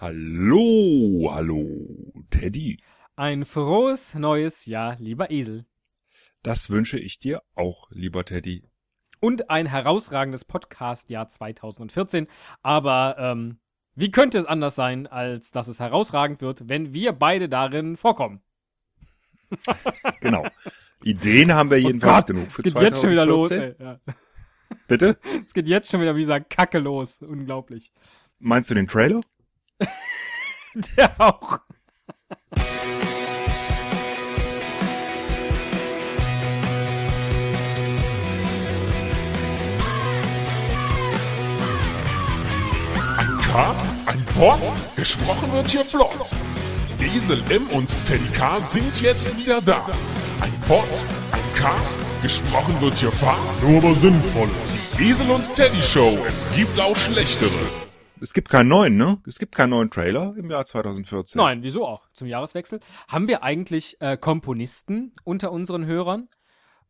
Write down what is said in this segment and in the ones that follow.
Hallo, hallo, Teddy. Ein frohes neues Jahr, lieber Esel. Das wünsche ich dir auch, lieber Teddy. Und ein herausragendes Podcast-Jahr 2014. Aber ähm, wie könnte es anders sein, als dass es herausragend wird, wenn wir beide darin vorkommen? genau. Ideen haben wir jedenfalls oh Gott, genug für es geht 2014. jetzt schon wieder los. Ey. Ja. Bitte? Es geht jetzt schon wieder wie gesagt Kacke los. Unglaublich. Meinst du den Trailer? Der auch. Ein Cast, ein Pod, gesprochen wird hier flott. Esel M und Teddy K sind jetzt wieder da. Ein Pod, ein Cast, gesprochen wird hier fast, nur aber sinnvoll. Die Esel und Teddy Show, es gibt auch schlechtere. Es gibt keinen neuen, ne? Es gibt keinen neuen Trailer im Jahr 2014. Nein, wieso auch? Zum Jahreswechsel. Haben wir eigentlich äh, Komponisten unter unseren Hörern?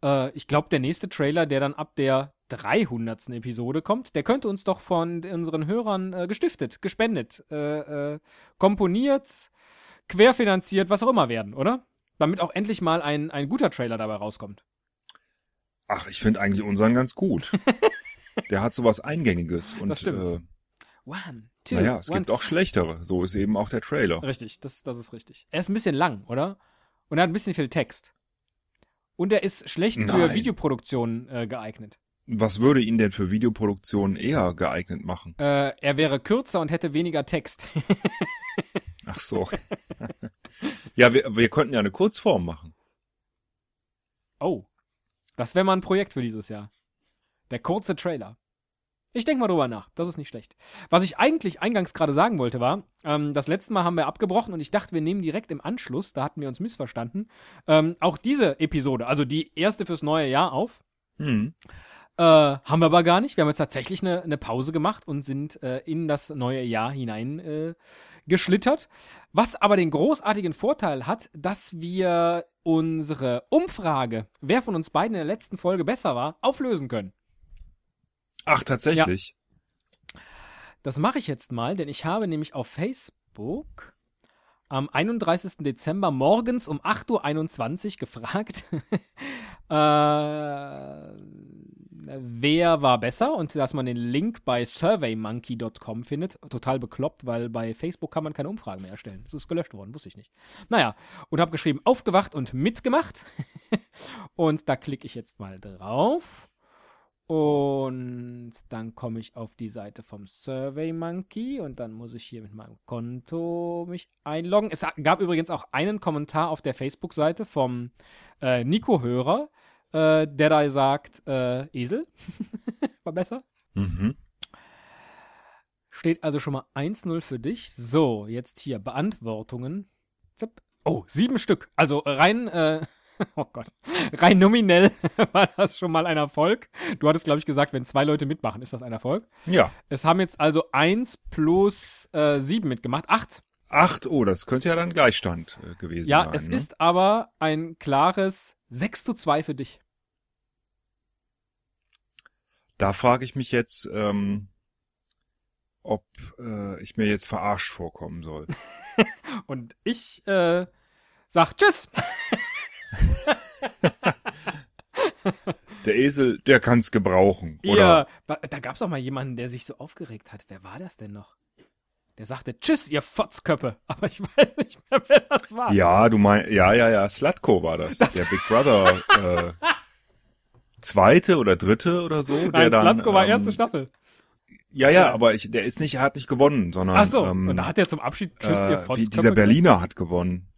Äh, ich glaube, der nächste Trailer, der dann ab der 300. Episode kommt, der könnte uns doch von unseren Hörern äh, gestiftet, gespendet, äh, äh, komponiert, querfinanziert, was auch immer werden, oder? Damit auch endlich mal ein, ein guter Trailer dabei rauskommt. Ach, ich finde eigentlich unseren ganz gut. der hat sowas Eingängiges und das stimmt. One, two, naja, es one. gibt auch schlechtere. So ist eben auch der Trailer. Richtig, das, das ist richtig. Er ist ein bisschen lang, oder? Und er hat ein bisschen viel Text. Und er ist schlecht Nein. für Videoproduktion äh, geeignet. Was würde ihn denn für Videoproduktion eher geeignet machen? Äh, er wäre kürzer und hätte weniger Text. Ach so. ja, wir, wir könnten ja eine Kurzform machen. Oh. Das wäre mal ein Projekt für dieses Jahr. Der kurze Trailer. Ich denke mal drüber nach. Das ist nicht schlecht. Was ich eigentlich eingangs gerade sagen wollte, war, ähm, das letzte Mal haben wir abgebrochen und ich dachte, wir nehmen direkt im Anschluss, da hatten wir uns missverstanden, ähm, auch diese Episode, also die erste fürs neue Jahr auf. Hm. Äh, haben wir aber gar nicht. Wir haben jetzt tatsächlich eine, eine Pause gemacht und sind äh, in das neue Jahr hinein äh, geschlittert. Was aber den großartigen Vorteil hat, dass wir unsere Umfrage, wer von uns beiden in der letzten Folge besser war, auflösen können. Ach, tatsächlich. Ja. Das mache ich jetzt mal, denn ich habe nämlich auf Facebook am 31. Dezember morgens um 8.21 Uhr gefragt, äh, wer war besser und dass man den Link bei surveymonkey.com findet. Total bekloppt, weil bei Facebook kann man keine Umfragen mehr erstellen. Das ist gelöscht worden, wusste ich nicht. Naja, und habe geschrieben, aufgewacht und mitgemacht. und da klicke ich jetzt mal drauf. Und dann komme ich auf die Seite vom Survey Monkey und dann muss ich hier mit meinem Konto mich einloggen. Es gab übrigens auch einen Kommentar auf der Facebook-Seite vom äh, Nico-Hörer, äh, der da sagt, äh, Esel war besser. Mhm. Steht also schon mal 1-0 für dich. So, jetzt hier Beantwortungen. Zip. Oh, sieben Stück. Also rein äh, oh Gott, rein nominell war das schon mal ein Erfolg. Du hattest, glaube ich, gesagt, wenn zwei Leute mitmachen, ist das ein Erfolg. Ja. Es haben jetzt also eins plus äh, sieben mitgemacht. Acht. Acht, oh, das könnte ja dann Gleichstand äh, gewesen ja, sein. Ja, es ne? ist aber ein klares 6 zu 2 für dich. Da frage ich mich jetzt, ähm, ob äh, ich mir jetzt verarscht vorkommen soll. Und ich äh, sag Tschüss. der Esel, der kann's gebrauchen, oder? Ja, da gab's auch mal jemanden, der sich so aufgeregt hat. Wer war das denn noch? Der sagte, tschüss, ihr Fotzköppe. Aber ich weiß nicht mehr, wer das war. Ja, du meinst, ja, ja, ja, Slatko war das. das der Big Brother, äh, zweite oder dritte oder so. Nein, der dann, Slatko war ähm, erste Staffel. Ja, ja, aber ich, der ist nicht, er hat nicht gewonnen, sondern. Ach so, ähm, und da hat er zum Abschied Tschüss, äh, ihr Fotzköppe. Dieser Berliner hat gewonnen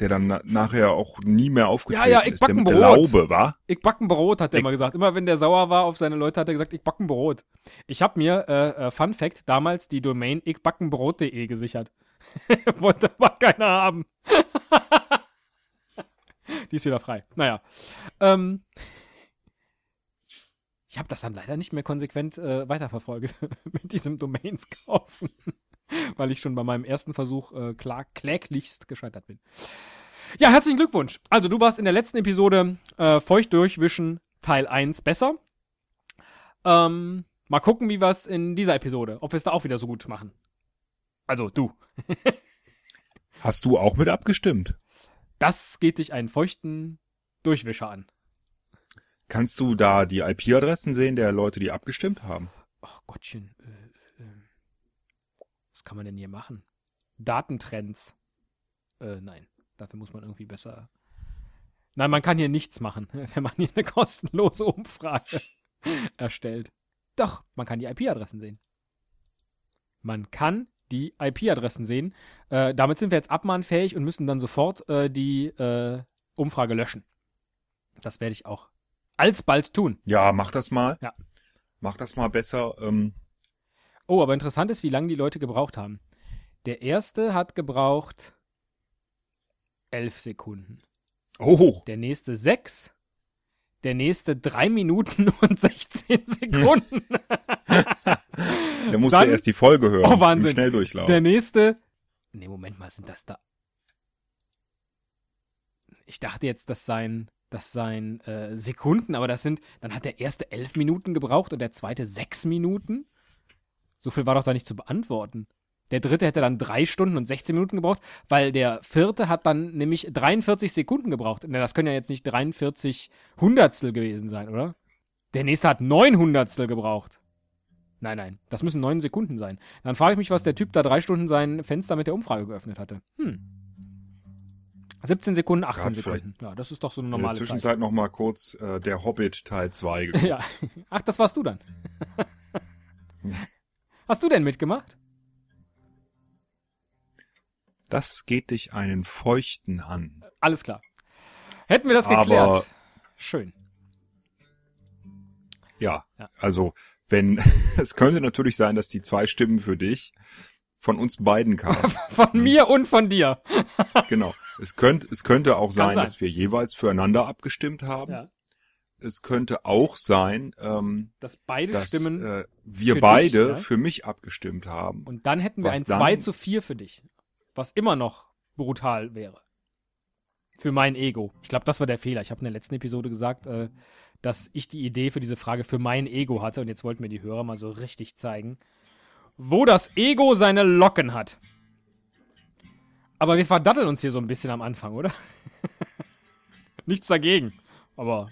der dann na nachher auch nie mehr aufgetreten ja, ja, ich ist. Backen der Brot. Laube, war? Ich backen Brot, hat er immer gesagt. Immer wenn der sauer war auf seine Leute, hat er gesagt, ich backen Brot. Ich habe mir, äh, äh, Fun Fact, damals die Domain ichbackenbrot.de gesichert. Wollte aber keiner haben. die ist wieder frei. Naja. Ähm, ich habe das dann leider nicht mehr konsequent äh, weiterverfolgt mit diesem Domains kaufen. weil ich schon bei meinem ersten Versuch äh, klar, kläglichst gescheitert bin. Ja, herzlichen Glückwunsch. Also, du warst in der letzten Episode äh, Feucht durchwischen Teil 1 besser. Ähm, mal gucken, wie wir es in dieser Episode, ob wir es da auch wieder so gut machen. Also du. Hast du auch mit abgestimmt? Das geht dich einen feuchten Durchwischer an. Kannst du da die IP-Adressen sehen der Leute, die abgestimmt haben? Ach Gottchen. Äh, kann man denn hier machen? Datentrends. Äh, nein. Dafür muss man irgendwie besser. Nein, man kann hier nichts machen, wenn man hier eine kostenlose Umfrage erstellt. Doch, man kann die IP-Adressen sehen. Man kann die IP-Adressen sehen. Äh, damit sind wir jetzt abmahnfähig und müssen dann sofort äh, die äh, Umfrage löschen. Das werde ich auch alsbald tun. Ja, mach das mal. Ja. Mach das mal besser. Ähm, Oh, aber interessant ist, wie lange die Leute gebraucht haben. Der erste hat gebraucht elf Sekunden. oh, Der nächste sechs. Der nächste drei Minuten und 16 Sekunden. der musste Dann- erst die Folge hören. Oh, Wahnsinn. Im Schnelldurchlauf. Der nächste. Nee, Moment mal, sind das da. Ich dachte jetzt, das seien, das seien äh, Sekunden, aber das sind. Dann hat der erste elf Minuten gebraucht und der zweite sechs Minuten. So viel war doch da nicht zu beantworten. Der dritte hätte dann drei Stunden und 16 Minuten gebraucht, weil der vierte hat dann nämlich 43 Sekunden gebraucht. Na, Das können ja jetzt nicht 43 Hundertstel gewesen sein, oder? Der nächste hat neun Hundertstel gebraucht. Nein, nein, das müssen neun Sekunden sein. Dann frage ich mich, was der Typ da drei Stunden sein Fenster mit der Umfrage geöffnet hatte. Hm. 17 Sekunden, 18 Gerade vielleicht Sekunden. Ja, das ist doch so eine In der normale Zeit. Zwischenzeit noch mal kurz äh, der Hobbit Teil 2 geguckt. Ja. Ach, das warst du dann. Hast du denn mitgemacht? Das geht dich einen Feuchten an. Alles klar. Hätten wir das Aber- geklärt. Schön. Ja, Ja. also wenn es könnte natürlich sein, dass die zwei Stimmen für dich von uns beiden kamen. Von mir und von dir. genau. Es könnte es könnte auch sein, sein. dass wir jeweils füreinander abgestimmt haben. Ja. Es könnte auch sein, ähm, Dass beide dass Stimmen. äh, wir für beide dich, ja? für mich abgestimmt haben. und dann hätten wir was ein dann? 2 zu 4 für dich. Was immer noch brutal wäre. Für mein Ego. Ich glaube, das war der Fehler. Ich habe in der letzten Episode gesagt, äh, dass ich die Idee für diese Frage für mein Ego hatte. Und jetzt wollten mir die Hörer mal so richtig zeigen, wo das Ego seine Locken hat. Aber wir verdaddeln uns hier so ein bisschen am Anfang, oder? Nichts dagegen. Aber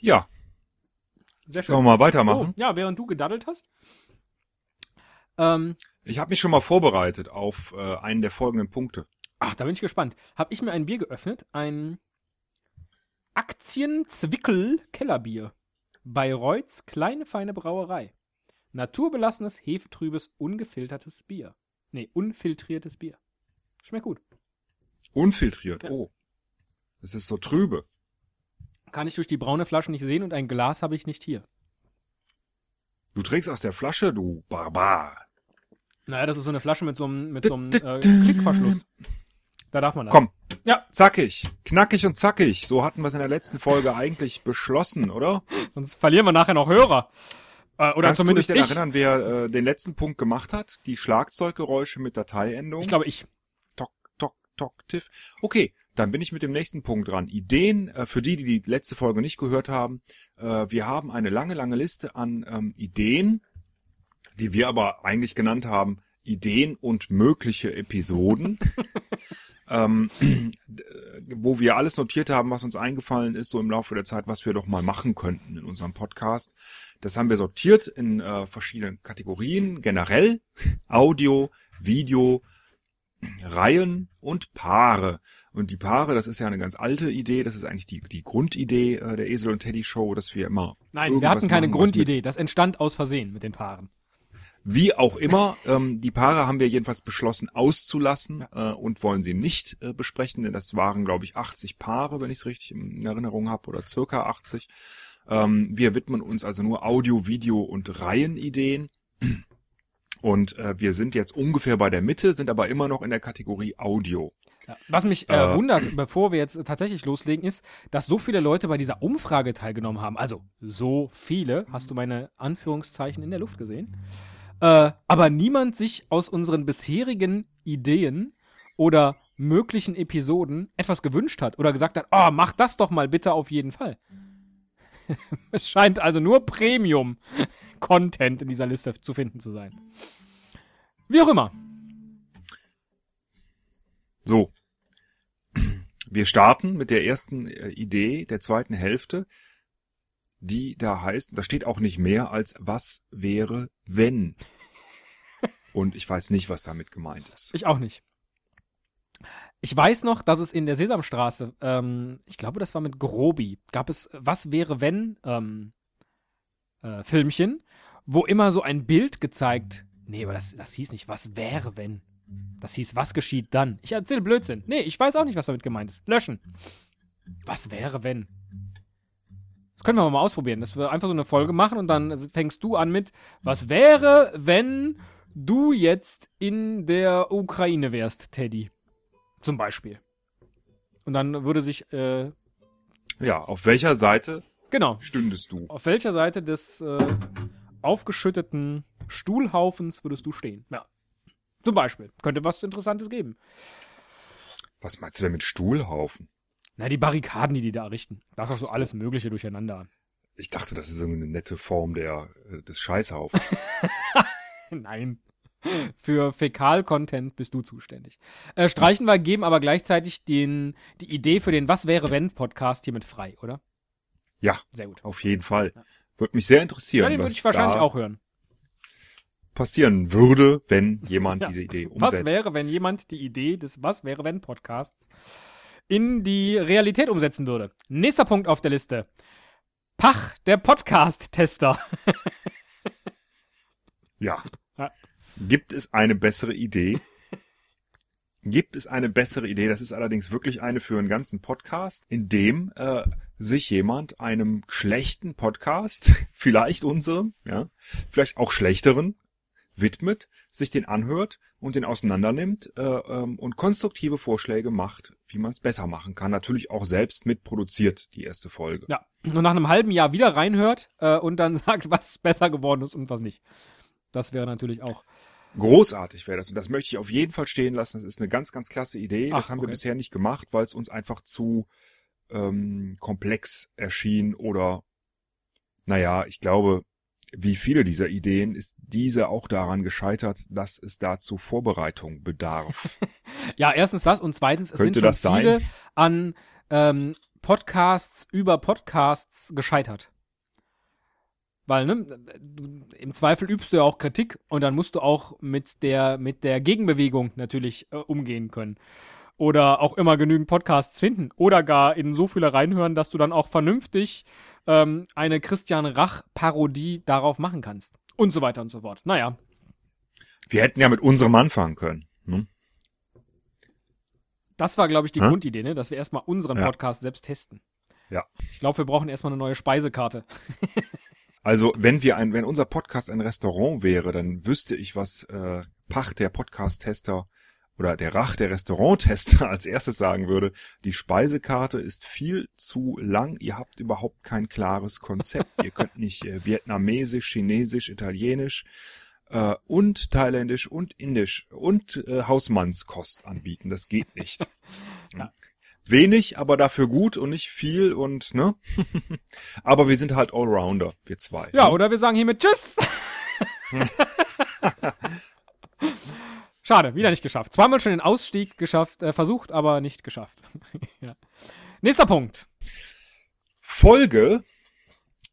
Ja, sehr sollen wir mal weitermachen? Oh, ja, während du gedaddelt hast. Ähm, Ich habe mich schon mal vorbereitet auf äh, einen der folgenden Punkte. ach, da bin ich gespannt. Hab ich mir ein Bier geöffnet, ein Aktienzwickel Kellerbier. Bayreuths kleine feine Brauerei. Naturbelassenes, hefetrübes, ungefiltertes Bier. Nee, unfiltriertes Bier. Schmeckt gut. Unfiltriert. Ja. Oh. Das ist so trübe. Kann ich durch die braune Flasche nicht sehen und ein Glas habe ich nicht hier. Du trinkst aus der Flasche, du Barbar. Naja, das ist so eine Flasche mit so einem, mit so einem äh, Klickverschluss. Da darf man das. Komm. Ja. Zackig. Knackig und zackig. So hatten wir es in der letzten Folge eigentlich beschlossen, oder? Sonst verlieren wir nachher noch Hörer. Äh, oder Kannst zumindest du dich ich. denn erinnern, wer äh, den letzten Punkt gemacht hat? Die Schlagzeuggeräusche mit Dateiendung? Ich glaube ich. Tiff. Okay, dann bin ich mit dem nächsten Punkt dran. Ideen, äh, für die, die die letzte Folge nicht gehört haben. Äh, wir haben eine lange, lange Liste an ähm, Ideen, die wir aber eigentlich genannt haben, Ideen und mögliche Episoden. ähm, wo wir alles notiert haben, was uns eingefallen ist, so im Laufe der Zeit, was wir doch mal machen könnten in unserem Podcast. Das haben wir sortiert in äh, verschiedenen Kategorien, generell Audio, Video, Reihen und Paare. Und die Paare, das ist ja eine ganz alte Idee, das ist eigentlich die, die Grundidee äh, der Esel und Teddy Show, dass wir immer Nein, wir hatten keine machen, Grundidee. Das entstand aus Versehen mit den Paaren. Wie auch immer, ähm, die Paare haben wir jedenfalls beschlossen auszulassen äh, und wollen sie nicht äh, besprechen, denn das waren, glaube ich, 80 Paare, wenn ich es richtig in Erinnerung habe, oder circa 80. Ähm, wir widmen uns also nur Audio, Video und Reihenideen. Und äh, wir sind jetzt ungefähr bei der Mitte, sind aber immer noch in der Kategorie Audio. Ja. Was mich äh, Äh. wundert, bevor wir jetzt tatsächlich loslegen, ist, dass so viele Leute bei dieser Umfrage teilgenommen haben. Also so viele, hast du meine Anführungszeichen in der Luft gesehen? Äh, aber niemand sich aus unseren bisherigen Ideen oder möglichen Episoden etwas gewünscht hat oder gesagt hat, oh, mach das doch mal bitte auf jeden Fall. es scheint also nur Premium-Content in dieser Liste zu finden zu sein. Wie auch immer. So. Wir starten mit der ersten äh, Idee der zweiten Hälfte, die da heißt, da steht auch nicht mehr als was wäre, wenn. Und ich weiß nicht, was damit gemeint ist. Ich auch nicht. Ich weiß noch, dass es in der Sesamstraße, ähm, ich glaube, das war mit Grobi, gab es Was wäre wenn ähm, äh, Filmchen, wo immer so ein Bild gezeigt. Nee, aber das, das hieß nicht Was wäre wenn. Das hieß Was geschieht dann. Ich erzähle Blödsinn. Nee, ich weiß auch nicht, was damit gemeint ist. Löschen. Was wäre wenn? Das können wir mal ausprobieren, dass wir einfach so eine Folge machen und dann fängst du an mit Was wäre, wenn du jetzt in der Ukraine wärst, Teddy? Zum Beispiel. Und dann würde sich, äh, Ja, auf welcher Seite genau, stündest du? auf welcher Seite des äh, aufgeschütteten Stuhlhaufens würdest du stehen? Ja. Zum Beispiel. Könnte was Interessantes geben. Was meinst du denn mit Stuhlhaufen? Na, die Barrikaden, die die da errichten. Da ist auch so alles Mögliche durcheinander. Ich dachte, das ist so eine nette Form der, äh, des Scheißhaufens. Nein. Für Fäkal-Content bist du zuständig. Äh, streichen wir, geben aber gleichzeitig den, die Idee für den Was wäre wenn Podcast hiermit frei, oder? Ja, Sehr gut. auf jeden Fall. Würde mich sehr Ja, interessieren, den würde was ich wahrscheinlich auch hören. passieren würde, wenn jemand Ja. diese Idee Was umsetzt. wäre, wenn jemand die Idee des Was wäre wenn Podcasts in die Realität umsetzen würde? Nächster Punkt auf der Liste. Pach, der Podcast-Tester. Ja. Ja. Gibt es eine bessere Idee? Gibt es eine bessere Idee? Das ist allerdings wirklich eine für einen ganzen Podcast, in dem äh, sich jemand einem schlechten Podcast, vielleicht unserem, ja, vielleicht auch schlechteren, widmet, sich den anhört und den auseinandernimmt äh, ähm, und konstruktive Vorschläge macht, wie man es besser machen kann. Natürlich auch selbst mitproduziert, die erste Folge. Ja. Und nach einem halben Jahr wieder reinhört äh, und dann sagt, was besser geworden ist und was nicht. Das wäre natürlich auch. Großartig wäre das und das möchte ich auf jeden Fall stehen lassen. Das ist eine ganz, ganz klasse Idee. das Ach, haben wir okay. bisher nicht gemacht, weil es uns einfach zu ähm, komplex erschien oder naja, ich glaube, wie viele dieser Ideen ist diese auch daran gescheitert, dass es dazu Vorbereitung bedarf. Ja, erstens das und zweitens, es Könnte sind schon das viele an ähm, Podcasts über Podcasts gescheitert. Weil, ne, im Zweifel übst du ja auch Kritik und dann musst du auch mit der, mit der Gegenbewegung natürlich äh, umgehen können. Oder auch immer genügend Podcasts finden. Oder gar in so viele reinhören, dass du dann auch vernünftig ähm, eine Christian Rach-Parodie darauf machen kannst. Und so weiter und so fort. Naja, wir hätten ja mit unserem anfangen können. Ne? das war, glaube ich, die Hä? Grundidee, ne? dass wir erstmal unseren Ja. Podcast selbst testen. Ja. Ich glaube, wir brauchen erstmal eine neue Speisekarte. Also wenn wir ein, wenn unser Podcast ein Restaurant wäre, dann wüsste ich, was äh, Pach der Podcast-Tester oder der Rach der Restauranttester als erstes sagen würde. Die Speisekarte ist viel zu lang. Ihr habt überhaupt kein klares Konzept. Ihr könnt nicht äh, vietnamesisch, chinesisch, italienisch äh, und thailändisch und indisch und äh, Hausmannskost anbieten. Das geht nicht. Ja. Wenig, aber dafür gut und nicht viel und ne? aber wir sind halt Allrounder, wir zwei. Ja, ne? oder wir sagen hiermit Tschüss. Schade, wieder nicht geschafft. Zweimal schon den Ausstieg geschafft, äh, versucht, aber nicht geschafft. ja. Nächster Punkt. Folge,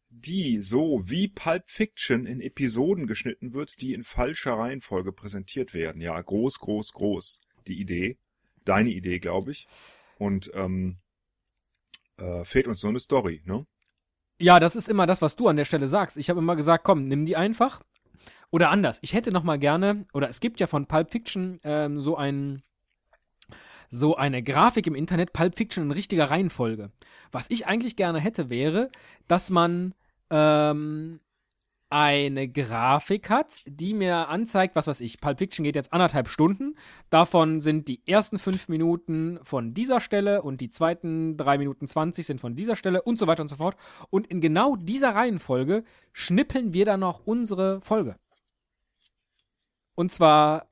die so wie Pulp Fiction in Episoden geschnitten wird, die in falscher Reihenfolge präsentiert werden. Ja, groß, groß, groß. Die Idee. Deine Idee, glaube ich. Und ähm, äh, fehlt uns so eine Story, ne? Ja, das ist immer das, was du an der Stelle sagst. Ich habe immer gesagt, komm, nimm die einfach. Oder anders. Ich hätte noch mal gerne, oder es gibt ja von Pulp Fiction ähm, so einen so eine Grafik im Internet, Pulp Fiction in richtiger Reihenfolge. Was ich eigentlich gerne hätte, wäre, dass man ähm, eine Grafik hat, die mir anzeigt, was weiß ich, Pulp Fiction geht jetzt anderthalb Stunden. Davon sind die ersten fünf Minuten von dieser Stelle und die zweiten drei Minuten zwanzig sind von dieser Stelle und so weiter und so fort. Und in genau dieser Reihenfolge schnippeln wir dann noch unsere Folge. Und zwar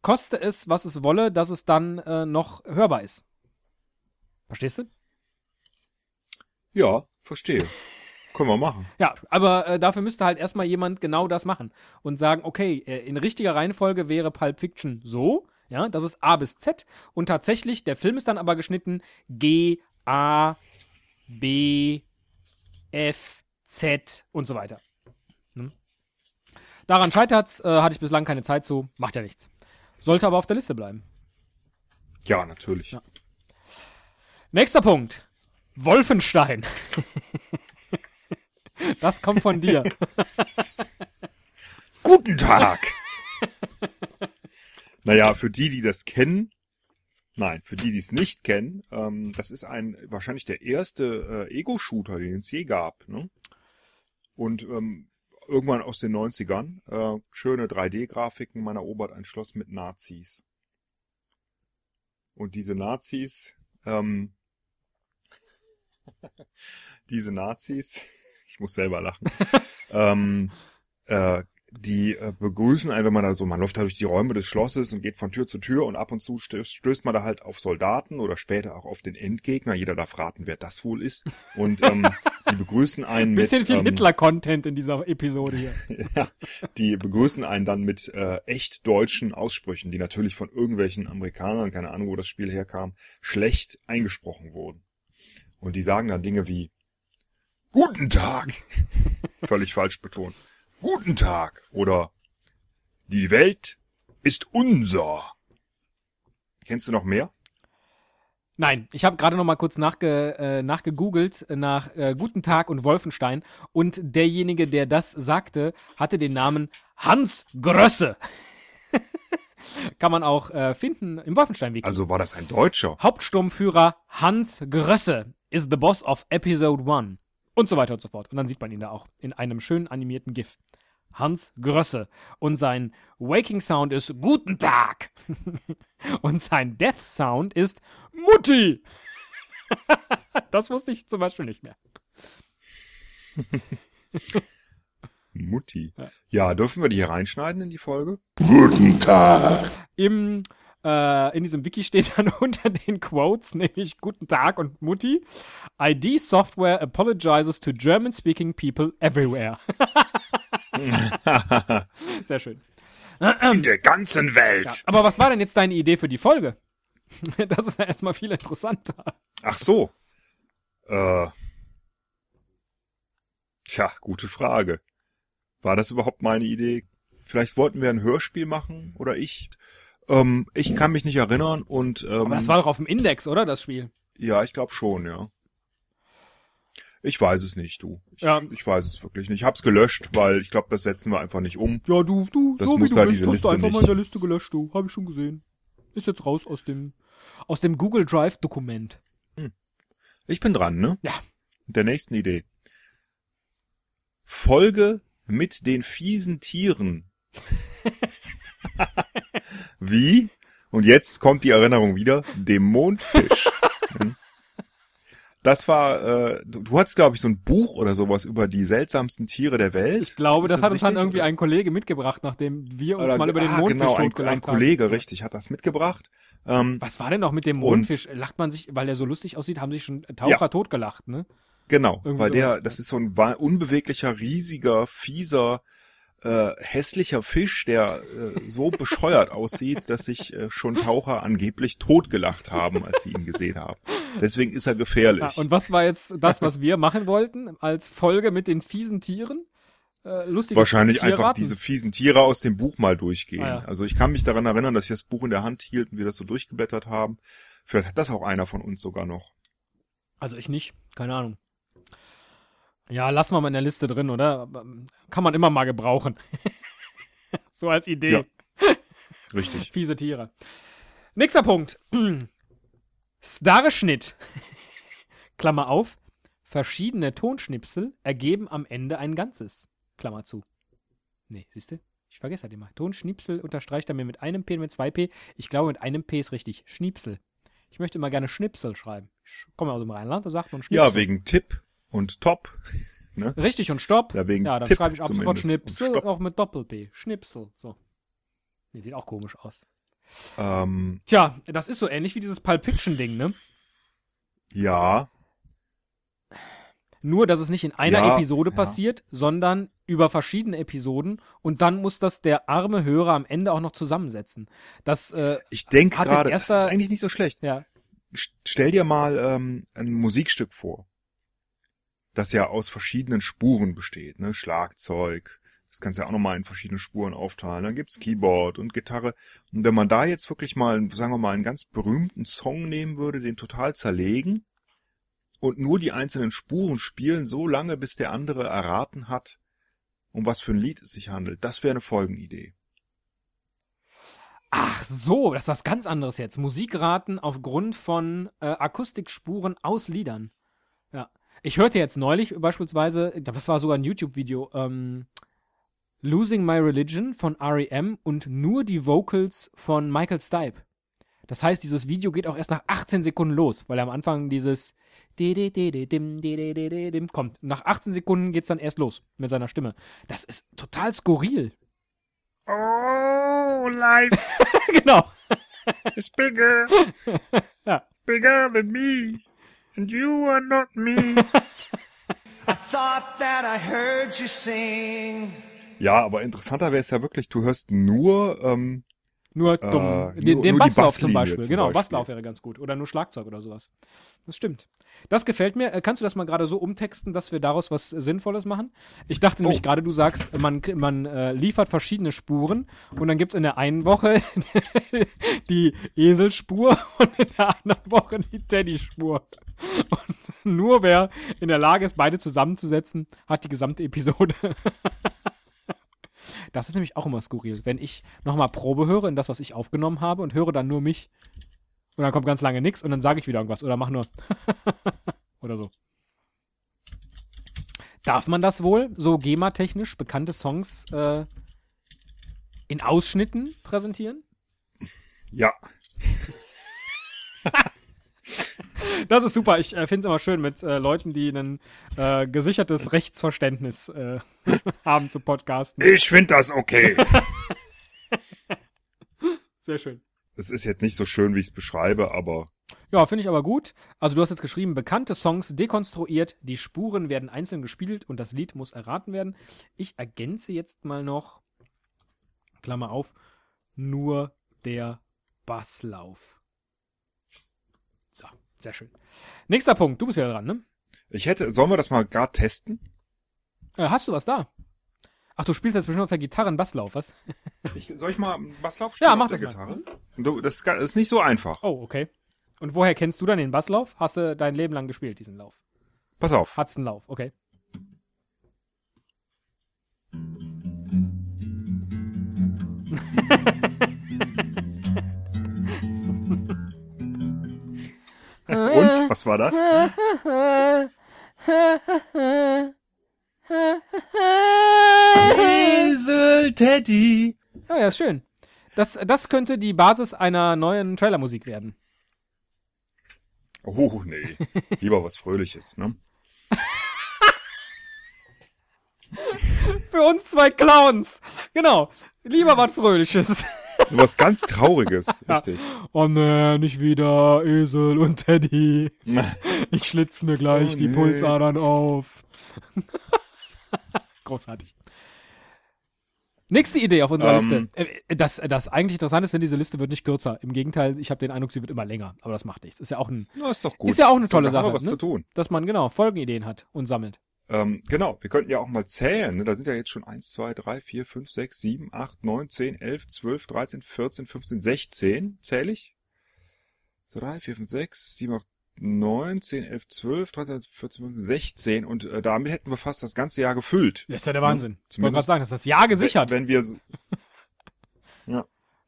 koste es, was es wolle, dass es dann äh, noch hörbar ist. Verstehst du? Ja, verstehe. Können wir machen. Ja, aber äh, dafür müsste halt erstmal jemand genau das machen und sagen, okay, äh, in richtiger Reihenfolge wäre Pulp Fiction so, ja, das ist A bis Z und tatsächlich, der Film ist dann aber geschnitten G, A, B, F, Z und so weiter. Hm? Daran scheitert's, äh, hatte ich bislang keine Zeit zu, macht ja nichts. Sollte aber auf der Liste bleiben. Ja, natürlich. Ja. Nächster Punkt. Wolfenstein. Das kommt von dir. Guten Tag! naja, für die, die das kennen, nein, für die, die es nicht kennen, ähm, das ist ein wahrscheinlich der erste äh, Ego-Shooter, den es je gab. Ne? Und ähm, irgendwann aus den 90ern, äh, schöne 3D-Grafiken, man erobert ein Schloss mit Nazis. Und diese Nazis, ähm, diese Nazis, ich muss selber lachen, ähm, äh, die äh, begrüßen einen, wenn man da so, man läuft da durch die Räume des Schlosses und geht von Tür zu Tür und ab und zu stößt, stößt man da halt auf Soldaten oder später auch auf den Endgegner. Jeder darf raten, wer das wohl ist. Und ähm, die begrüßen einen Bisschen mit... viel ähm, Hitler-Content in dieser Episode hier. ja, die begrüßen einen dann mit äh, echt deutschen Aussprüchen, die natürlich von irgendwelchen Amerikanern, keine Ahnung, wo das Spiel herkam, schlecht eingesprochen wurden. Und die sagen dann Dinge wie Guten Tag. Völlig falsch betont. Guten Tag. Oder Die Welt ist unser. Kennst du noch mehr? Nein, ich habe gerade noch mal kurz nachge, äh, nachgegoogelt nach äh, Guten Tag und Wolfenstein und derjenige, der das sagte, hatte den Namen Hans Grösse. Kann man auch äh, finden im Wolfenstein-Wiki. Also war das ein Deutscher? Hauptsturmführer Hans Grösse is the boss of Episode 1. Und so weiter und so fort. Und dann sieht man ihn da auch in einem schön animierten GIF. Hans Grösse. Und sein Waking Sound ist Guten Tag. und sein Death Sound ist Mutti. das wusste ich zum Beispiel nicht mehr. Mutti. Ja. Ja, dürfen wir die hier reinschneiden in die Folge? Guten Tag. Im, äh, in diesem Wiki steht dann unter den Quotes, nämlich Guten Tag und Mutti. ID Software apologizes to German-speaking people everywhere. Sehr schön. in der ganzen Ja, Welt. aber was war denn jetzt deine Idee für die Folge? Das ist ja erstmal viel interessanter. Ach so. Äh. Tja, gute Frage. War das überhaupt meine Idee? Vielleicht wollten wir ein Hörspiel machen oder ich. Ähm, ich kann mich nicht erinnern und ähm, Aber das war doch auf dem Index, oder? Das Spiel. ja, ich glaube schon, ja. Ich weiß es nicht, du. Ich, Ja. ich weiß es wirklich nicht. Ich hab's gelöscht, weil ich glaube, das setzen wir einfach nicht um. Ja, du, du, Das muss da diese Liste nicht. in der Liste gelöscht, du. Hab ich schon gesehen. Ist jetzt raus aus dem, aus dem Google Drive Dokument. Ich bin dran, ne? Ja. Mit der nächsten Idee. Folge mit den fiesen Tieren. Wie? Und jetzt kommt die Erinnerung wieder, dem Mondfisch. Hm. Das war, äh, du, hattest, glaube ich, so ein Buch oder sowas über die seltsamsten Tiere der Welt. Ich glaube, Ist das, hat uns dann irgendwie ein Kollege mitgebracht, nachdem wir uns Oder- mal über den ah, Mondfisch genau, ein, ein Kollege, richtig, hat das mitgebracht. Ähm, Was war denn noch mit dem Und- Mondfisch? Lacht man sich, weil er so lustig aussieht, haben sich schon Taucher Ja. totgelacht, ne? Genau, Irgendwie weil der, das ne? ist so ein unbeweglicher, riesiger, fieser, äh, hässlicher Fisch, der äh, so bescheuert aussieht, dass sich äh, schon Taucher angeblich totgelacht haben, als sie ihn gesehen haben. Deswegen ist er gefährlich. Ja, und was war jetzt das, was wir machen wollten als Folge mit den fiesen Tieren? Äh, lustiges Wahrscheinlich einfach Tierraten? diese fiesen Tiere aus dem Buch mal durchgehen. Ah, ja. Also ich kann mich daran erinnern, dass ich das Buch in der Hand hielt und wir das so durchgeblättert haben. Vielleicht hat das auch einer von uns sogar noch. Also ich nicht, keine Ahnung. Ja, lassen wir mal in der Liste drin, oder? Aber, Kann man immer mal gebrauchen. so als Idee. Ja. Richtig. Fiese Tiere. Nächster Punkt. Starre-Schnitt. Klammer auf. Verschiedene Tonschnipsel ergeben am Ende ein Ganzes. Klammer zu. Nee, siehst du? Ich vergesse halt immer. Tonschnipsel unterstreicht er mir mit einem P und mit zwei P. Ich glaube, mit einem P ist richtig. Schnipsel. Ich möchte immer gerne Schnipsel schreiben. Ich komme aus dem Rheinland, da sagt man Schnipsel. Ja, wegen Tipp und Top. Ne? Richtig und Stopp. Ja, wegen Ja, dann Tipp schreibe ich ab sofort Schnipsel, auch mit Doppel-P. Schnipsel. So. Nee, sieht auch komisch aus. Ähm, Tja, das ist so ähnlich wie dieses Pulp Fiction-Ding, ne? ja, Nur, dass es nicht in einer Ja, Episode ja. passiert, sondern über verschiedene Episoden und dann muss das der arme Hörer am Ende auch noch zusammensetzen. Das, äh, ich denke gerade, das ist erster- eigentlich nicht so schlecht. ja, St- Stell dir mal ähm, ein Musikstück vor, das ja aus verschiedenen Spuren besteht, ne? Schlagzeug, das kannst du ja auch nochmal in verschiedene Spuren aufteilen. Dann gibt's Keyboard und Gitarre. Und wenn man da jetzt wirklich mal, sagen wir mal, einen ganz berühmten Song nehmen würde, den total zerlegen und nur die einzelnen Spuren spielen, so lange, bis der andere erraten hat, um was für ein Lied es sich handelt, das wäre eine Folgenidee. Ach so, das ist was ganz anderes jetzt. Musikraten aufgrund von äh, Akustikspuren aus Liedern. Ja. Ich hörte jetzt neulich beispielsweise, das war sogar ein YouTube-Video, ähm, Losing My Religion von R.E.M. und nur die Vocals von Michael Stipe. Das heißt, dieses Video geht auch erst nach 18 Sekunden los, weil am Anfang dieses kommt. Nach 18 Sekunden geht's dann erst los mit seiner Stimme. Das ist total skurril. Oh, life genau. is bigger. Ja. Bigger than me. And you are not me. I thought that I heard you sing. ja, aber interessanter wäre es ja wirklich, du hörst nur, ähm, Nur Äh, dumm. nur- den den nur Basslauf zum Beispiel. zum genau, Beispiel. Basslauf wäre ganz gut. Oder nur Schlagzeug oder sowas. Das stimmt. Das gefällt mir. Äh, Kannst du das mal gerade so umtexten, dass wir daraus was Sinnvolles machen? Ich dachte nämlich Oh. gerade, du sagst, man, man äh, liefert verschiedene Spuren und dann gibt es in der einen Woche die Eselspur und in der anderen Woche die Teddy-Spur. Und nur wer in der Lage ist, beide zusammenzusetzen, hat die gesamte Episode. Das ist nämlich auch immer skurril, wenn ich nochmal Probe höre in das, was ich aufgenommen habe und höre dann nur mich. Und dann kommt ganz lange nichts und dann sage ich wieder irgendwas oder mach nur oder so. Darf man das wohl, so GEMA-technisch bekannte Songs äh, in Ausschnitten präsentieren? ja, Das ist super. Ich äh, finde es immer schön mit äh, Leuten, die ein äh, gesichertes Rechtsverständnis äh, haben zu Podcasten. ich finde das okay. Sehr schön. Es ist jetzt nicht so schön, wie ich es beschreibe, aber Ja, finde ich aber gut. Also du hast jetzt geschrieben, bekannte Songs dekonstruiert, die Spuren werden einzeln gespielt und das Lied muss erraten werden. Ich ergänze jetzt mal noch, Klammer auf, nur der Basslauf. Sehr schön. Nächster Punkt, du bist ja dran, ne? ich hätte, sollen wir das mal gerade testen? Äh, hast du was da? Ach, du spielst jetzt bestimmt auf der Gitarre einen Basslauf, was? Ich, soll ich mal einen Basslauf spielen Ja, mach auf der das mal. Gitarre? Du, das, ist gar- das ist nicht so einfach. Oh, okay. Und woher kennst du dann den Basslauf? Hast du dein Leben lang gespielt, diesen Lauf? Pass auf. Hat's einen Lauf, okay. Und, was war das? Esel Teddy. Ja, ja, ist schön. Das, das könnte die Basis einer neuen Trailermusik werden. Oh, nee. Lieber was Fröhliches, ne? Für uns zwei Clowns. Genau. Lieber was Fröhliches. So was ganz Trauriges, richtig. Oh ne, nicht wieder Esel und Teddy. Ich schlitz mir gleich Oh, die nee. Pulsadern auf. Großartig. Nächste Idee auf unserer Ähm. Liste. Äh, Das, das eigentlich Interessante ist, denn diese Liste wird nicht kürzer. Im Gegenteil, ich habe den Eindruck, sie wird immer länger. Aber das macht nichts. Ist ja auch ein, Na, ist doch gut. Ist ja auch eine tolle Sache, was ne? zu tun. dass man genau Folgenideen hat und sammelt. Ähm, genau, wir könnten ja auch mal zählen. Ne? Da sind ja jetzt schon 1, 2, 3, 4, 5, 6, 7, 8, 9, 10, 11, 12, 13, 14, 15, 16. Zähl ich? 2, 3, 4, 5, 6, 7, 8, 9, 10, 11, 12, 13, 14, 15, 16. Und äh, damit hätten wir fast das ganze Jahr gefüllt. Das ist ja der Wahnsinn. Ich wollte gerade sagen, das ist das Jahr gesichert. Wenn, wenn wir... s-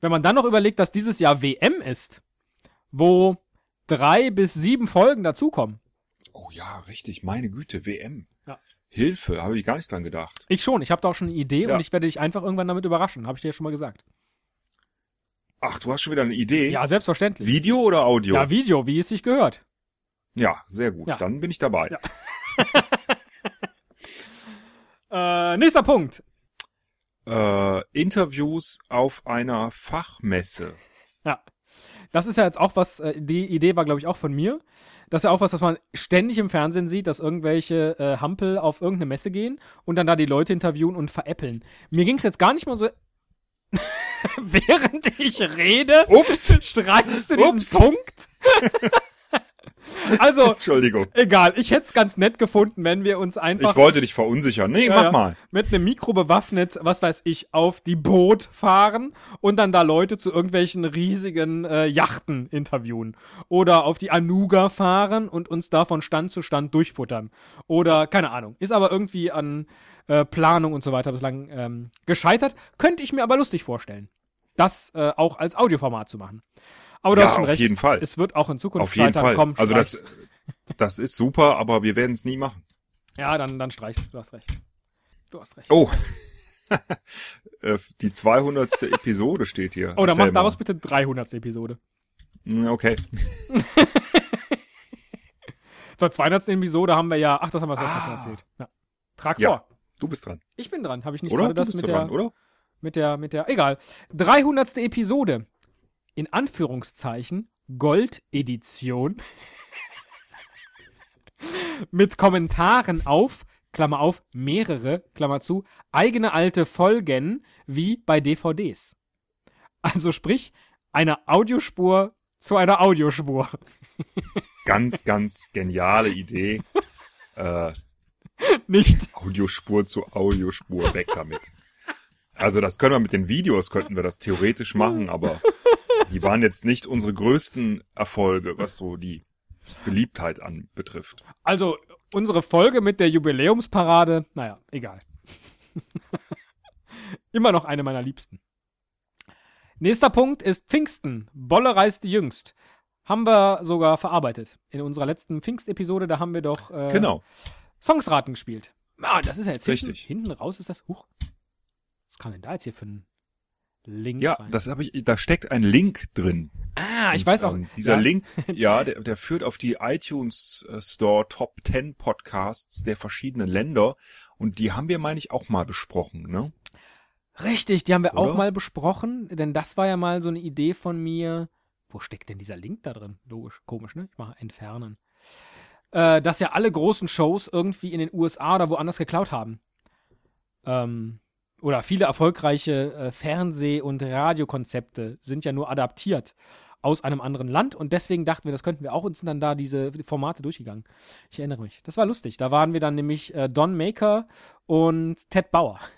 Wenn man dann noch überlegt, dass dieses Jahr WM ist, wo drei bis sieben Folgen dazukommen. Oh ja, richtig. Meine Güte, WM. Ja. Hilfe, habe ich gar nicht dran gedacht. Ich schon, ich habe da auch schon eine Idee Ja. und ich werde dich einfach irgendwann damit überraschen, habe ich dir ja schon mal gesagt. Ach, du hast schon wieder eine Idee? Ja, selbstverständlich. Video oder Audio? Ja, Video, wie es sich gehört. Ja, sehr gut. Ja. Dann bin ich dabei. Äh, nächster Punkt. Äh, Interviews auf einer Fachmesse. Ja. Das ist ja jetzt auch was, äh, die Idee war, glaube ich, auch von mir. Das ist ja auch was, was man ständig im Fernsehen sieht, dass irgendwelche äh, Hampel auf irgendeine Messe gehen und dann da die Leute interviewen und veräppeln. Mir ging es jetzt gar nicht mal so. Während ich rede, Ups! streichst du diesen Ups. Punkt. also, Entschuldigung. egal, ich hätte es ganz nett gefunden, wenn wir uns einfach Ich wollte dich verunsichern. Nee, Ja, mach ja. mal. mit einem Mikro bewaffnet, was weiß ich, auf die Boot fahren und dann da Leute zu irgendwelchen riesigen äh, Yachten interviewen. Oder auf die Anuga fahren und uns da von Stand zu Stand durchfuttern. Oder, keine Ahnung. Ist aber irgendwie an äh, Planung und so weiter bislang ähm, gescheitert. Könnte ich mir aber lustig vorstellen, das äh, auch als Audioformat zu machen. Aber du Ja, hast schon auf recht. jeden Fall. Es wird auch in Zukunft Auf jeden. Fall. Komm, also streich's. das, das ist super, aber wir werden es nie machen. Ja, dann, dann streichst du. Du hast recht. Du hast recht. Oh. Äh, Die 200. Episode steht hier. Oh, dann mach daraus bitte 300. Episode. Hm, Okay. Zur 200. Episode haben wir ja, ach, das haben wir das Ah. Mal erzählt. Ja. Trag Ja. vor. Du bist dran. Ich bin dran. Habe ich nicht Oder? gerade das mit dran, der, oder? mit der, mit der, egal. 300. Episode. In Anführungszeichen Gold-Edition. mit Kommentaren auf, Klammer auf, mehrere, Klammer zu, eigene alte Folgen wie bei DVDs. Also sprich, eine Audiospur zu einer Audiospur. Ganz, ganz geniale Idee. Äh, Nicht Audiospur zu Audiospur, weg damit. Also das können wir mit den Videos, könnten wir das theoretisch machen, aber die waren jetzt nicht unsere größten Erfolge, was so die Beliebtheit anbetrifft. Also, unsere Folge mit der Jubiläumsparade, naja, egal. Immer noch eine meiner Liebsten. Nächster Punkt ist Pfingsten. Bolle reist jüngst. Haben wir sogar verarbeitet. In unserer letzten Pfingst-Episode, da haben wir doch äh, Genau. Songsraten gespielt. Ah, das ist ja jetzt Richtig. Hinten, hinten raus ist das. Huch. Was kann denn da jetzt hier für ein Link Ja, rein? das habe ich, da steckt ein Link drin. ah, ich Und, weiß auch. ähm, dieser ja, Link, ja, der, der führt auf die iTunes äh, Store Top 10 Podcasts der verschiedenen Länder. Und die haben wir, meine ich, auch mal besprochen, ne? Richtig, die haben wir auch Oder? mal besprochen, denn das war ja mal so eine Idee von mir. Wo steckt denn dieser Link da drin? Logisch, komisch, ne? Ich mache entfernen. Äh, dass ja alle großen Shows irgendwie in den USA oder woanders geklaut haben. Ähm, oder viele erfolgreiche äh, Fernseh- und Radiokonzepte sind ja nur adaptiert aus einem anderen Land und deswegen dachten wir, das könnten wir auch uns sind dann da diese Formate durchgegangen. Ich erinnere mich. Das war lustig. Da waren wir dann nämlich äh, Don Maker und Ted Bauer.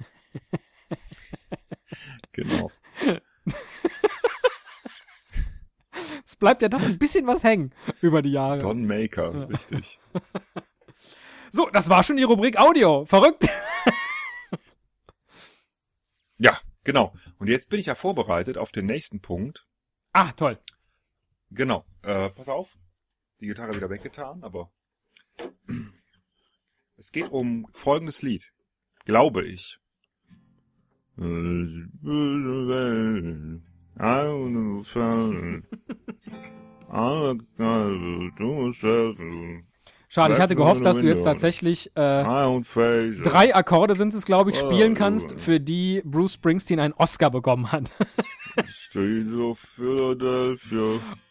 Genau. Es bleibt ja doch ein bisschen was hängen über die Jahre. Don Maker, richtig. So, das war schon die Rubrik Audio. Verrückt. Ja, genau. Und jetzt bin ich ja vorbereitet auf den nächsten Punkt. Ah, toll. Genau. Äh, pass auf. Die Gitarre wieder weggetan, aber es geht um folgendes Lied. Glaube ich. Schade, ich hatte gehofft, dass du jetzt tatsächlich äh, Drei. Akkorde sind es, glaube ich, Oh, spielen kannst, für die Bruce Springsteen einen Oscar bekommen hat.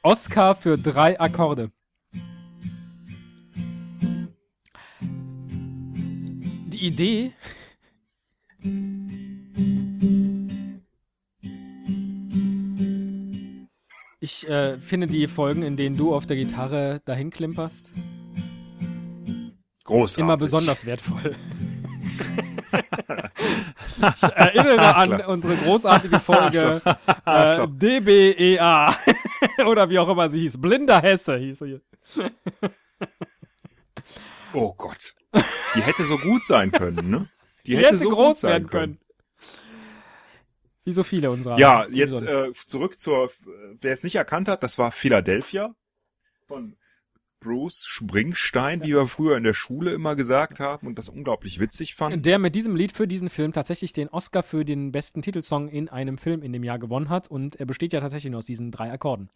Oscar für drei Akkorde. Die Idee. Ich äh, finde die Folgen, in denen du auf der Gitarre dahin klimperst, Großartig. immer besonders wertvoll. ich erinnere an unsere großartige Folge äh. DBEA oder wie auch immer sie hieß. Blinder Hesse hieß sie. Oh Gott. Die hätte so gut sein können, ne? Die, Die hätte, hätte so groß gut sein werden können. Wie so viele unserer. Ja, jetzt äh, zurück zur, wer es nicht erkannt hat, das war Philadelphia. von Bruce Springstein, wie wir früher in der Schule immer gesagt haben und das unglaublich witzig fanden. Der mit diesem Lied für diesen Film tatsächlich den Oscar für den besten Titelsong in einem Film in dem Jahr gewonnen hat und er besteht ja tatsächlich nur aus diesen drei Akkorden.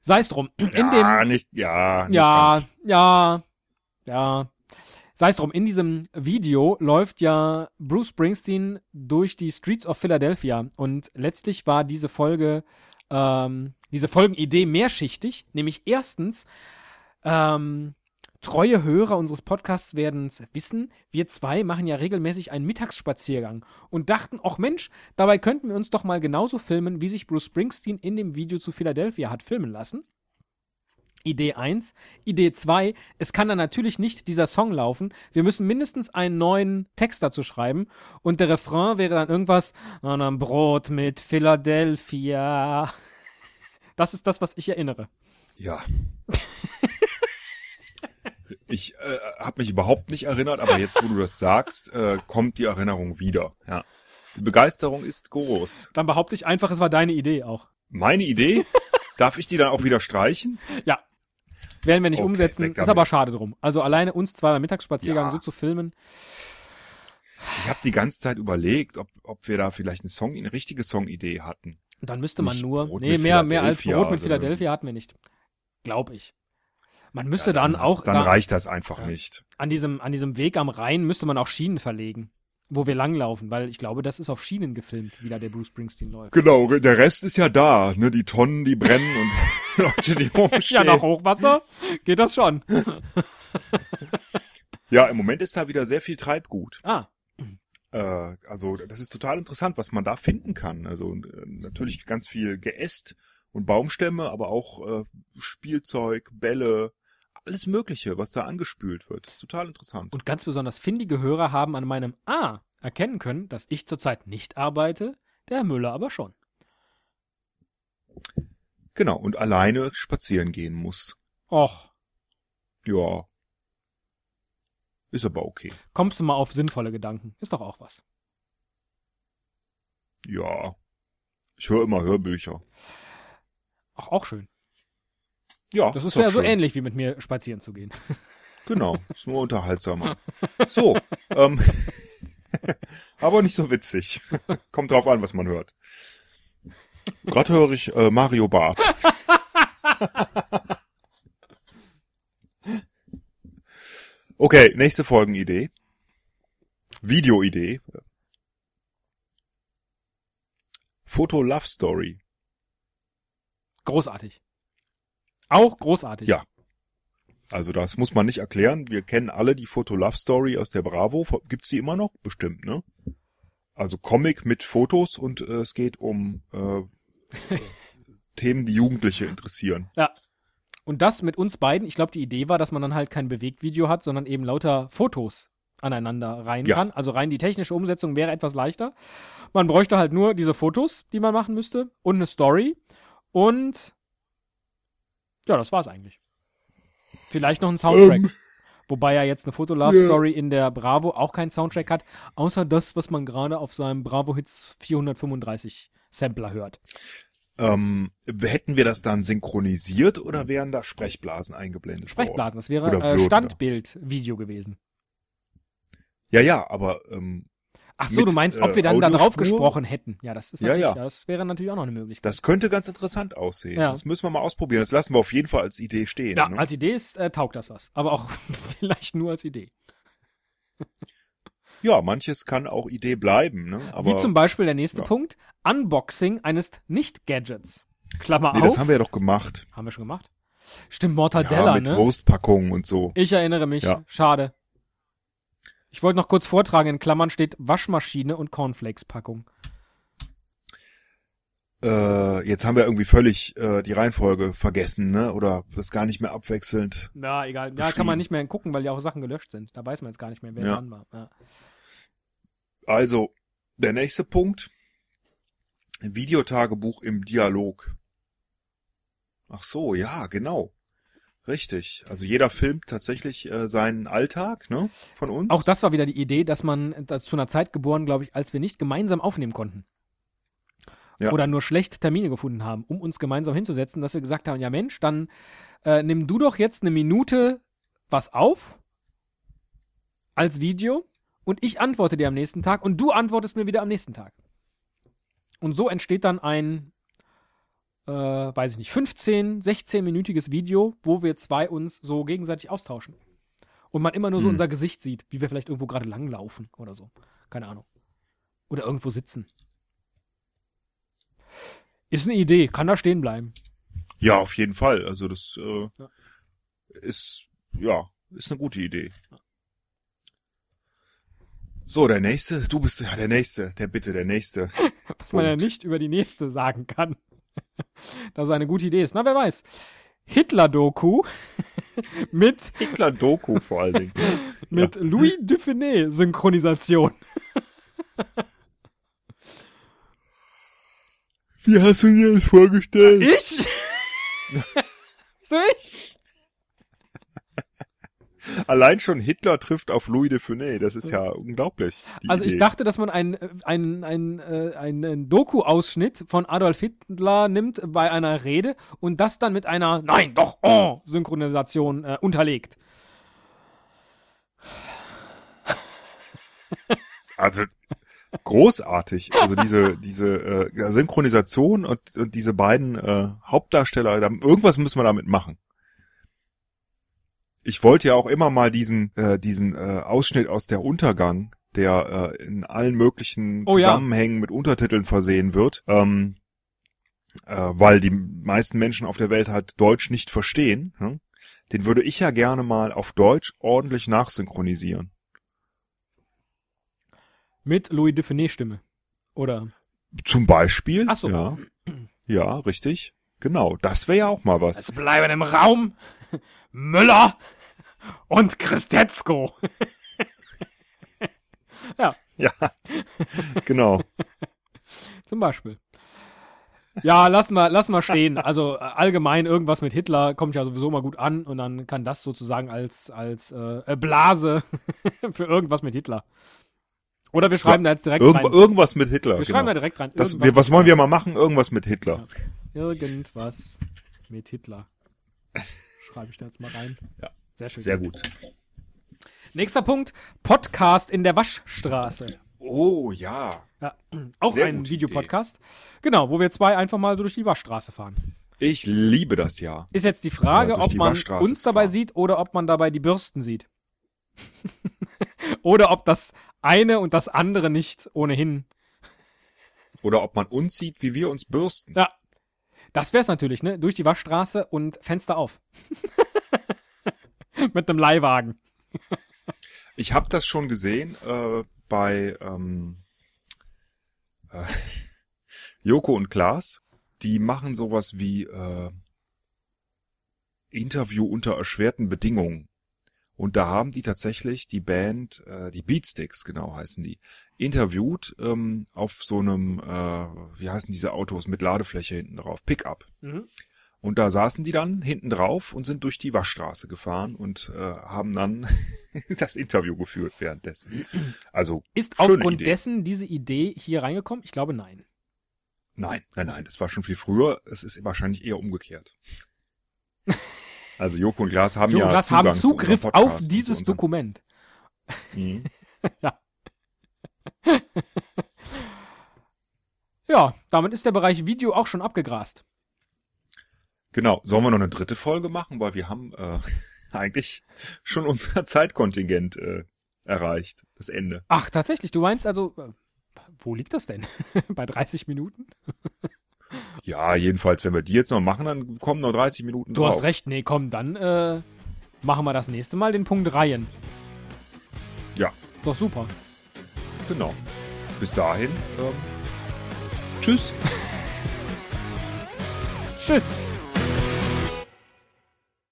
Sei es drum. In ja, dem, nicht, ja, nicht ja, ja, ja. Sei es drum, in diesem Video läuft ja Bruce Springsteen durch die Streets of Philadelphia und letztlich war diese Folge, ähm, diese Folgenidee mehrschichtig, nämlich erstens, ähm, treue Hörer unseres Podcasts werden es wissen, wir zwei machen ja regelmäßig einen Mittagsspaziergang und dachten, ach Mensch, dabei könnten wir uns doch mal genauso filmen, wie sich Bruce Springsteen in dem Video zu Philadelphia hat filmen lassen. Idee 1. Idee 2, es kann dann natürlich nicht dieser Song laufen. Wir müssen mindestens einen neuen Text dazu schreiben. Und der Refrain wäre dann irgendwas, an einem Brot mit Philadelphia. Das ist das, was ich erinnere. Ja. Ich äh, habe mich überhaupt nicht erinnert, aber jetzt, wo du das sagst, äh, kommt die Erinnerung wieder. Ja. Die Begeisterung ist groß. Dann behaupte ich einfach, es war deine Idee auch. Meine Idee? Darf ich die dann auch wieder streichen? Ja. Werden wir nicht Okay, umsetzen, ist aber schade drum. Also alleine uns zwei beim Mittagsspaziergang Ja. so zu filmen. Ich habe die ganze Zeit überlegt, ob, ob wir da vielleicht eine Song, eine richtige Songidee hatten. Dann müsste man Nicht nur. Brot nee, mehr, mehr als Brot mit Philadelphia hatten wir nicht. Glaub ich. Man müsste Ja, dann, auch Dann da, reicht das einfach Ja. nicht. an diesem, an diesem Weg am Rhein müsste man auch Schienen verlegen, wo wir langlaufen, weil ich glaube, das ist auf Schienen gefilmt, wie da der Bruce Springsteen läuft. Genau, der Rest ist ja da. Ne? Die Tonnen, die brennen und Leute, die Ja, rumstehen. nach Hochwasser geht das schon. Ja, im Moment ist da wieder sehr viel Treibgut. Ah, Äh, also das ist total interessant, was man da finden kann. Also äh, natürlich ganz viel Geäst und Baumstämme, aber auch äh, Spielzeug, Bälle, alles Mögliche, was da angespült wird. Das ist total interessant. und ganz besonders findige Hörer haben an meinem A erkennen können, dass ich zurzeit nicht arbeite, der Herr Müller aber schon. Genau, und alleine spazieren gehen muss. Och, Ja. Ist aber okay. kommst du mal auf sinnvolle Gedanken? Ist doch auch was. Ja. Ich höre immer Hörbücher. Ach, auch schön. Ja, Das ist ja so schön. ähnlich wie mit mir spazieren zu gehen. Genau, ist nur unterhaltsamer. So, ähm, aber nicht so witzig. Kommt drauf an, was man hört. Gerade höre ich äh, Mario Barth. Okay, nächste Folgenidee. Videoidee. Foto Love Story. Großartig. Auch großartig. Ja. Also das muss man nicht erklären. Wir kennen alle die Foto Love Story aus der Bravo. Gibt's die immer noch? Bestimmt, ne? Also Comic mit Fotos und äh, es geht um äh, Themen, die Jugendliche interessieren. Und das mit uns beiden, ich glaube, die Idee war, dass man dann halt kein Bewegtvideo hat, sondern eben lauter Fotos aneinander rein Ja. kann. Also rein die technische Umsetzung wäre etwas leichter. Man bräuchte halt nur diese Fotos, die man machen müsste und eine Story. Und ja, das war's eigentlich. Vielleicht noch ein Soundtrack. Ähm. Wobei ja jetzt eine Fotolove Ja. Story in der Bravo auch keinen Soundtrack hat, außer das, was man gerade auf seinem Bravo Hits 435 Sampler hört. Ähm, hätten wir das dann synchronisiert oder wären da Sprechblasen eingeblendet Sprechblasen, das wäre äh. Standbild-Video gewesen. worden? Ja, ja, aber ähm, Ach so, Mit, du meinst, ob äh, wir dann da drauf gesprochen hätten. Ja, das ist natürlich, ja. ja. das wäre natürlich auch noch eine Möglichkeit. das könnte ganz interessant aussehen. Ja. Das müssen wir mal ausprobieren. Das lassen wir auf jeden Fall als Idee stehen. ja, ne? als Idee ist, äh, taugt das was. Aber auch vielleicht nur als Idee. ja, manches kann auch Idee bleiben. Ne? Aber Wie zum Beispiel der nächste ja. Punkt. Unboxing eines Nicht-Gadgets. Klammer nee, auf. das haben wir ja doch gemacht. Haben wir schon gemacht? Stimmt, Mortadella, ja, mit ne? Roastpackungen und so. Ich erinnere mich. Ja. Schade. Ich wollte noch kurz vortragen, in Klammern steht Waschmaschine und Cornflakes-Packung. Äh, jetzt haben wir irgendwie völlig äh, die Reihenfolge vergessen, ne? Oder das gar nicht mehr abwechselnd. Ja, egal. Ja, kann man nicht mehr gucken, weil ja auch Sachen gelöscht sind. Da weiß man jetzt gar nicht mehr, wer Ja. dran war. Ja. Also, der nächste Punkt. Videotagebuch im Dialog. Ach so, ja, genau. Richtig. Also jeder filmt tatsächlich äh, seinen Alltag, ne? Von uns. Auch das war wieder die Idee, dass man das zu einer Zeit geboren, glaube ich, als wir nicht gemeinsam aufnehmen konnten. Ja. oder nur schlecht Termine gefunden haben, um uns gemeinsam hinzusetzen, dass wir gesagt haben, ja Mensch, dann äh, nimm du doch jetzt eine Minute was auf als Video und ich antworte dir am nächsten Tag und du antwortest mir wieder am nächsten Tag. Und so entsteht dann ein, äh, weiß ich nicht, 15, 16-minütiges Video, wo wir zwei uns so gegenseitig austauschen. Und man immer nur so Hm. unser Gesicht sieht, wie wir vielleicht irgendwo gerade langlaufen oder so. Keine Ahnung. Oder irgendwo sitzen. Ist eine Idee, kann da stehen bleiben. Ja, auf jeden Fall. Also das äh, Ja. ist, ja, ist eine gute Idee. So, der nächste, du bist ja der nächste, der bitte, der nächste. Was man ja nicht über die nächste sagen kann. Dass es eine gute Idee ist. Na, wer weiß. Hitler-Doku mit, Hitler Doku vor allen Dingen. mit Louis Dufiné-Synchronisation. Wie hast du dir das vorgestellt? Ich? so ich? Allein schon Hitler trifft auf Louis de Funès, das ist ja unglaublich. Also ich Idee. dachte, dass man einen ein, ein, äh, einen Doku-Ausschnitt von Adolf Hitler nimmt bei einer Rede und das dann mit einer Nein, doch, oh, Synchronisation äh, unterlegt. Also großartig. Also diese diese äh, Synchronisation und, und diese beiden äh, Hauptdarsteller, da, irgendwas müssen wir damit machen. Ich wollte ja auch immer mal diesen äh, diesen äh, Ausschnitt aus der Untergang, der äh, in allen möglichen Oh ja. Zusammenhängen mit Untertiteln versehen wird, ähm, äh, weil die meisten Menschen auf der Welt halt Deutsch nicht verstehen. Hm? Den würde ich ja gerne mal auf Deutsch ordentlich nachsynchronisieren. Mit Louis Dufiné-Stimme. Oder? Zum Beispiel. Ach so. Ja, ja richtig. Genau, das wäre ja auch mal was. Es bleiben im Raum Müller und Christetzko. ja, Ja, genau. zum Beispiel. Ja, lass mal, lass mal stehen. Also äh, allgemein irgendwas mit Hitler kommt ja sowieso mal gut an und dann kann das sozusagen als, als äh, äh, Blase für irgendwas mit Hitler. Oder wir schreiben da jetzt direkt Irgend, rein. irgendwas mit Hitler. wir schreiben da Genau. direkt rein. Das, wir, was wollen wir mal machen? Irgendwas mit Hitler. Irgendwas mit Hitler. Schreibe ich da jetzt mal rein. Ja. Sehr schön. Sehr gut. Nächster Punkt: Podcast in der Waschstraße. Oh ja. Ja, auch Sehr ein Videopodcast. Genau, wo wir zwei einfach mal so durch die Waschstraße fahren. Ich liebe das ja. Ist jetzt die Frage, Ja, ob die man uns dabei fahren. sieht oder ob man dabei die Bürsten sieht. oder ob das eine und das andere nicht ohnehin. Oder ob man uns sieht, wie wir uns bürsten. Ja. Das wär's natürlich, ne? Durch die Waschstraße und Fenster auf. Mit einem Leihwagen. Ich habe das schon gesehen äh, bei ähm, äh, Joko und Klaas. Die machen sowas wie äh, Interview unter erschwerten Bedingungen. Und da haben die tatsächlich die Band, äh, die Beatsticks genau heißen die, interviewt ähm, auf so einem, äh, wie heißen diese Autos mit Ladefläche hinten drauf, Pickup. Mhm. Und da saßen die dann hinten drauf und sind durch die Waschstraße gefahren und äh, haben dann das Interview geführt währenddessen. Also Ist aufgrund Idee. dessen diese Idee hier reingekommen? Ich glaube nein. Nein, nein, nein, das war schon viel früher. Es ist wahrscheinlich eher umgekehrt. Also Joko und Glas haben Jo, ja das Zugang haben zu Zugriff Podcast auf und dieses zu Dokument. Mhm. Ja, damit ist der Bereich Video auch schon abgegrast. Genau. Sollen wir noch eine dritte Folge machen, weil wir haben äh, eigentlich schon unser Zeitkontingent äh, erreicht, das Ende. Ach, tatsächlich, du meinst also, äh, wo liegt das denn? Bei 30 Minuten? Ja, jedenfalls, wenn wir die jetzt noch machen, dann kommen noch 30 Minuten Du drauf. hast recht, nee, komm, dann äh, machen wir das nächste Mal den Punkt Reihen. Ja, Ist doch super. genau. Bis dahin, ähm, tschüss. Tschüss.